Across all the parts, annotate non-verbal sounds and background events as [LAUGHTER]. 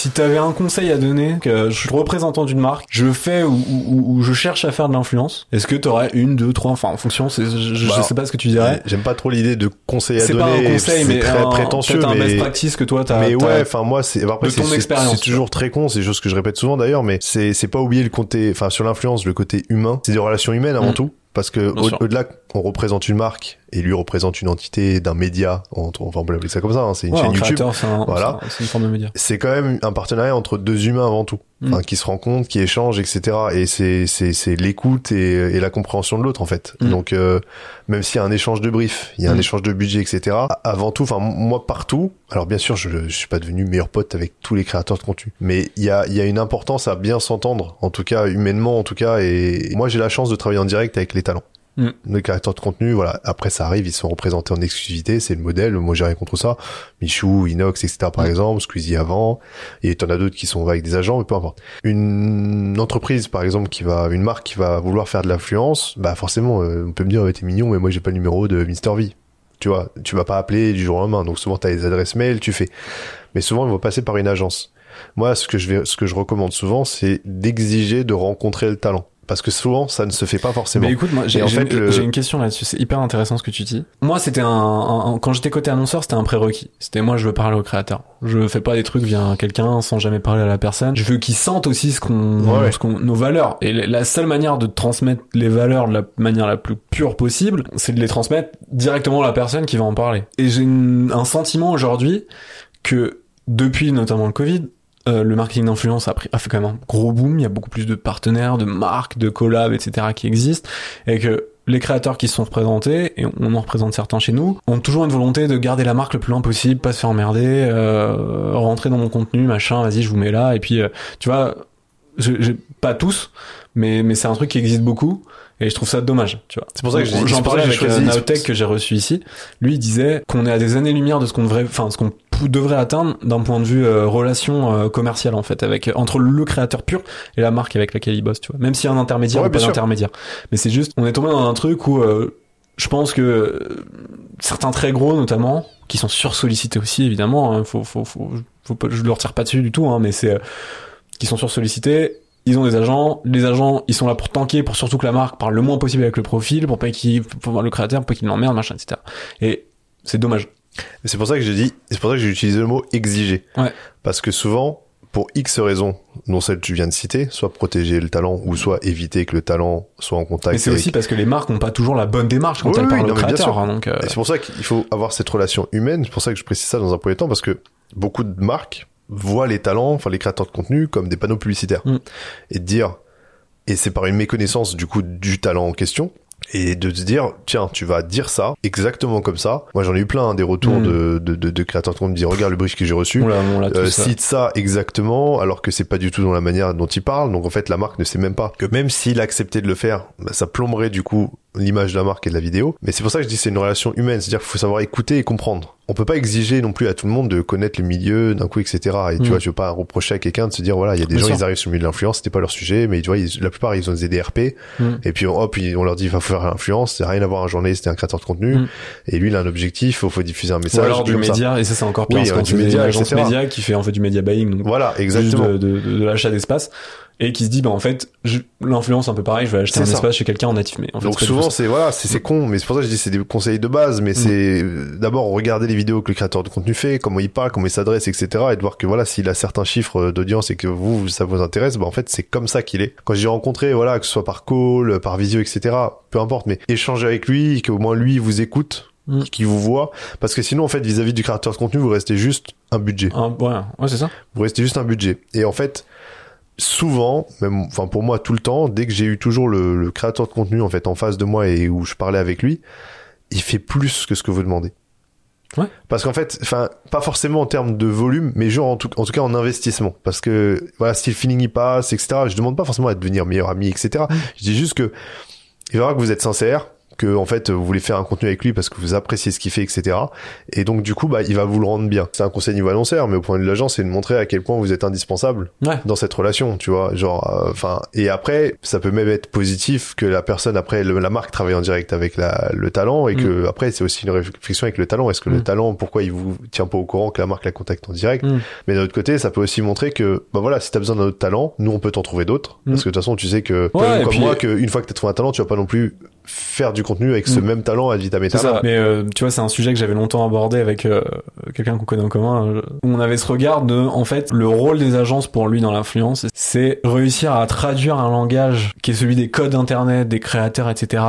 Si tu avais un conseil à donner, que je suis représentant d'une marque, je fais ou, ou, ou je cherche à faire de l'influence, est-ce que tu aurais une, deux, trois, enfin en fonction, c'est, je, je Bah, sais pas ce que tu dirais. J'aime pas trop l'idée de conseil à C'est donner. pas un conseil, c'est mais très un, prétentieux. un mais... best practice que toi t'as. mais ouais, enfin moi c'est après c'est c'est- c'est toujours très con, c'est des choses que je répète souvent d'ailleurs, mais c'est c'est pas oublier le côté, enfin sur l'influence, le côté humain, c'est des relations humaines avant Mm. tout, parce que Bien au- au-delà qu'on représente une marque et lui représente une entité d'un média, entre- enfin on peut l'appeler ça comme ça, hein, c'est une Ouais, un chaîne YouTube. créateur, c'est un- Voilà. c'est- une forme de média. C'est quand même un partenariat entre deux humains avant tout, Mm. enfin, qui se rencontrent, qui échangent, etc. Et c'est c'est c'est l'écoute et, et la compréhension de l'autre en fait. Mm. Donc euh, même s'il y a un échange de briefs, il y a un Mm. échange de budget, etc. Avant tout, enfin moi partout. Alors bien sûr, je, je suis pas devenu meilleur pote avec tous les créateurs de contenu, mais il y a il y a une importance à bien s'entendre, en tout cas humainement, en tout cas. Et moi j'ai la chance de travailler en direct avec les talents. Mm. Les créateurs de contenu, voilà. Après, ça arrive, ils sont représentés en exclusivité, c'est le modèle. Moi, j'ai rien contre ça. Michou, Inox, etc. par Mm. exemple, Squeezie avant. Et t'en as d'autres qui sont avec des agents, mais peu importe. Une entreprise, par exemple, qui va, une marque qui va vouloir faire de l'influence, bah forcément, euh, on peut me dire, t'es mignon, mais moi, j'ai pas le numéro de Mr V. Tu vois, tu vas pas appeler du jour au lendemain. Donc souvent, t'as les adresses mail, tu fais. Mais souvent, ils vont passer par une agence. Moi, ce que je vais, ce que je recommande souvent, c'est d'exiger de rencontrer le talent. Parce que souvent, ça ne se fait pas forcément. Mais écoute, moi, j'ai en fait, le- une question là-dessus. C'est hyper intéressant ce que tu dis. Moi, c'était un, un- un- quand j'étais côté annonceur, c'était un prérequis. C'était moi, je veux parler au créateur. Je fais pas des trucs via quelqu'un sans jamais parler à la personne. Je veux qu'ils sentent aussi ce qu'on, Ouais, qu'on, nos valeurs. Et la- seule manière de transmettre les valeurs de la manière la plus pure possible, c'est de les transmettre directement à la personne qui va en parler. Et j'ai un sentiment aujourd'hui que depuis notamment le Covid, euh, le marketing d'influence a, fait quand même un gros boom. Il y a beaucoup plus de partenaires, de marques, de collabs, etc. qui existent. Et que les créateurs qui se sont représentés, et on en représente certains chez nous, ont toujours une volonté de garder la marque le plus loin possible, pas se faire emmerder, euh, rentrer dans mon contenu, machin, vas-y, je vous mets là. Et puis, euh, tu vois, je, je- pas tous, mais, mais c'est un truc qui existe beaucoup. Et je trouve ça dommage, tu vois. C'est pour ça que j'en parlais avec Naotech que j'ai reçu ici. Lui, il disait qu'on est à des années-lumière de ce qu'on devrait, enfin, ce qu'on devrait atteindre d'un point de vue euh, relation euh, commerciale en fait, avec entre le créateur pur et la marque avec laquelle il bosse, tu vois. Même s'il y a un intermédiaire Ouais, ou pas d'intermédiaire, mais c'est juste, on est tombé dans un truc où euh, je pense que euh, certains très gros notamment, qui sont sursollicités aussi évidemment, hein, faut, faut, faut, faut pas, je leur tire pas dessus du tout, hein, mais c'est euh, qui sont sursollicités. Ils ont des agents, les agents, ils sont là pour tanker, pour surtout que la marque parle le moins possible avec le profil, pour pas qu'il, pour voir le créateur, pour pas qu'il l'emmerde, machin, etc. Et c'est dommage. C'est pour ça que j'ai dit, c'est pour ça que j'ai utilisé le mot exiger. Ouais. Parce que souvent, pour X raisons, dont celle que tu viens de citer, soit protéger le talent ou soit éviter que le talent soit en contact Mais c'est avec- aussi parce que les marques n'ont pas toujours la bonne démarche quand Oui, elles oui, parlent non, au créateur. hein, donc, euh, c'est pour ça qu'il faut avoir cette relation humaine. C'est pour ça que je précise ça dans un premier temps parce que beaucoup de marques voient les talents, enfin les créateurs de contenu comme des panneaux publicitaires. Mm. Et de dire, et c'est par une méconnaissance du coup du talent en question, et de se dire, tiens, tu vas dire ça exactement comme ça. Moi j'en ai eu plein hein, des retours Mm. de, de, de, de créateurs contenu me dire, regarde le brief que j'ai reçu. Euh, euh, cite ça exactement alors que c'est pas du tout dans la manière dont il parle donc en fait la marque ne sait même pas que même s'il acceptait de le faire bah, ça plomberait du coup l'image de la marque et de la vidéo mais c'est pour ça que je dis c'est une relation humaine c'est à dire qu'il faut savoir écouter et comprendre on peut pas exiger non plus à tout le monde de connaître le milieu d'un coup etc et tu Mm. vois tu veux pas reprocher à quelqu'un de se dire voilà il y a des Bien gens sûr. ils arrivent sur le milieu de l'influence c'était pas leur sujet mais tu vois ils- la plupart ils ont des DRP Mm. et puis hop on leur dit il va faire l'influence c'est rien à voir un journaliste et un créateur de contenu Mm. et lui il a un objectif faut, faut diffuser un Ou message alors du ça. média, et ça c'est encore pire, Oui, c'est euh, du média, média qui fait en fait du média buying, donc voilà exactement de, de, de, de l'achat d'espace, et qui se dit bah en fait l'influence un peu pareil, je vais acheter un ça. espace chez quelqu'un en natif, mais en fait Donc souvent c'est voilà c'est c'est con mais c'est pour ça que je dis c'est des conseils de base mais c'est euh, d'abord regarder les vidéos que le créateur de contenu fait comment il parle comment il s'adresse etc et de voir que voilà s'il a certains chiffres euh, d'audience et que vous ça vous intéresse bah en fait c'est comme ça qu'il est quand j'ai rencontré voilà que ce soit par call par visio etc peu importe mais échanger avec lui qu'au moins lui vous écoute Mm. qu'il vous voit parce que sinon en fait vis-à-vis du créateur de contenu vous restez juste un budget Un- ouais, ouais c'est ça. vous restez juste un budget. Et en fait, souvent, même, enfin pour moi tout le temps, dès que j'ai eu toujours le, le créateur de contenu en fait en face de moi et où je parlais avec lui, il fait plus que ce que vous demandez. Ouais. Parce qu'en fait, enfin, pas forcément en termes de volume, mais genre en tout, en tout cas en investissement. Parce que voilà, si le feeling y passe, etc. Je demande pas forcément à devenir meilleur ami, etc. Je dis juste que il verra que vous êtes sincère, que en fait vous voulez faire un contenu avec lui parce que vous appréciez ce qu'il fait, etc. Et donc du coup, bah, il va vous le rendre bien. C'est un conseil niveau annonceur, mais au point de vue de l'agence, c'est de montrer à quel point vous êtes indispensable Ouais. dans cette relation, tu vois. Genre, enfin, et après, ça peut même être positif que la personne après le- la marque travaille en direct avec la, le talent et que après c'est aussi une réflexion avec le talent. Est-ce que le Mm. talent, pourquoi il vous tient pas au courant que la marque la contacte en direct Mm. Mais d'un autre côté, ça peut aussi montrer que, bah voilà, si t'as besoin d'un autre talent, nous on peut t'en trouver d'autres. Mm. Parce que de toute façon, tu sais que Ouais, comme puis- moi, qu'une fois que t'as trouvé un talent, tu vas pas non plus faire du contenu avec ce Mm. même talent à vitam ça. Mais euh, tu vois, c'est un sujet que j'avais longtemps abordé avec euh, quelqu'un qu'on connaît en commun. où on avait ce regard de, en fait, le rôle des agences pour lui dans l'influence, c'est réussir à traduire un langage qui est celui des codes internet, des créateurs, etc.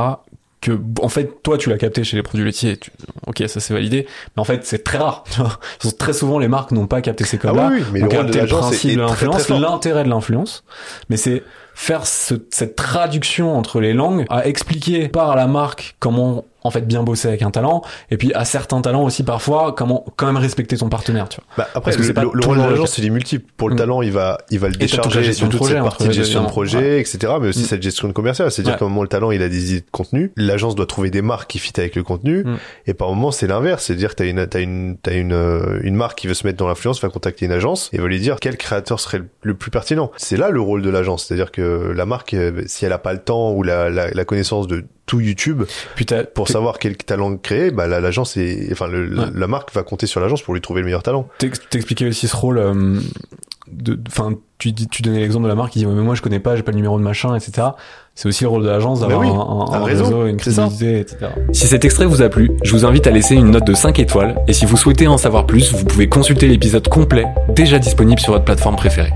Que, en fait, toi, tu l'as capté chez les produits laitiers. Tu... Ok, ça c'est validé. Mais en fait, c'est très rare. Tu vois [LAUGHS] très souvent, les marques n'ont pas capté ces Ah codes-là. oui, oui, mais ont le rôle de capté le principe de l'influence, l'intérêt de l'influence. Mais c'est faire ce- cette traduction entre les langues, à expliquer par la marque comment en fait bien bosser avec un talent, et puis à certains talents aussi parfois comment quand même respecter ton partenaire, tu vois. Bah, après, Parce que le, c'est le- rôle de l'agence, cas. il est multiple. Pour le Mm. talent, il va, il va le Et décharger de de toute projet cette entre partie de gestion de projet, etc. Mais aussi Mm. cette gestion de commercial. C'est-à-dire Ouais. qu'à un moment, le talent, il a des idées de contenu. L'agence doit trouver des marques qui fit avec le contenu. Mm. Et par moment, c'est l'inverse. C'est-à-dire que t'as une, t'as une, t'as une, euh, une marque qui veut se mettre dans l'influence, va contacter une agence et va lui dire quel créateur serait le, le plus pertinent. C'est là le rôle de l'agence. C'est-à-dire que la marque, euh, si elle a pas le temps ou la, la, la connaissance de tout YouTube Puis pour savoir quel talent créer, bah, la- l'agence est, enfin, le, Ouais. la marque va compter sur l'agence pour lui trouver le meilleur talent. t'ex- t'expliquais aussi ce rôle euh, de enfin tu dis tu donnais l'exemple de la marque qui dit ouais, mais moi je connais pas j'ai pas le numéro de machin etc c'est aussi le rôle de l'agence d'avoir oui, un, un- un un réseau, réseau une crédibilité etc si cet extrait vous a plu je vous invite à laisser une note de 5 étoiles et si vous souhaitez en savoir plus vous pouvez consulter l'épisode complet déjà disponible sur votre plateforme préférée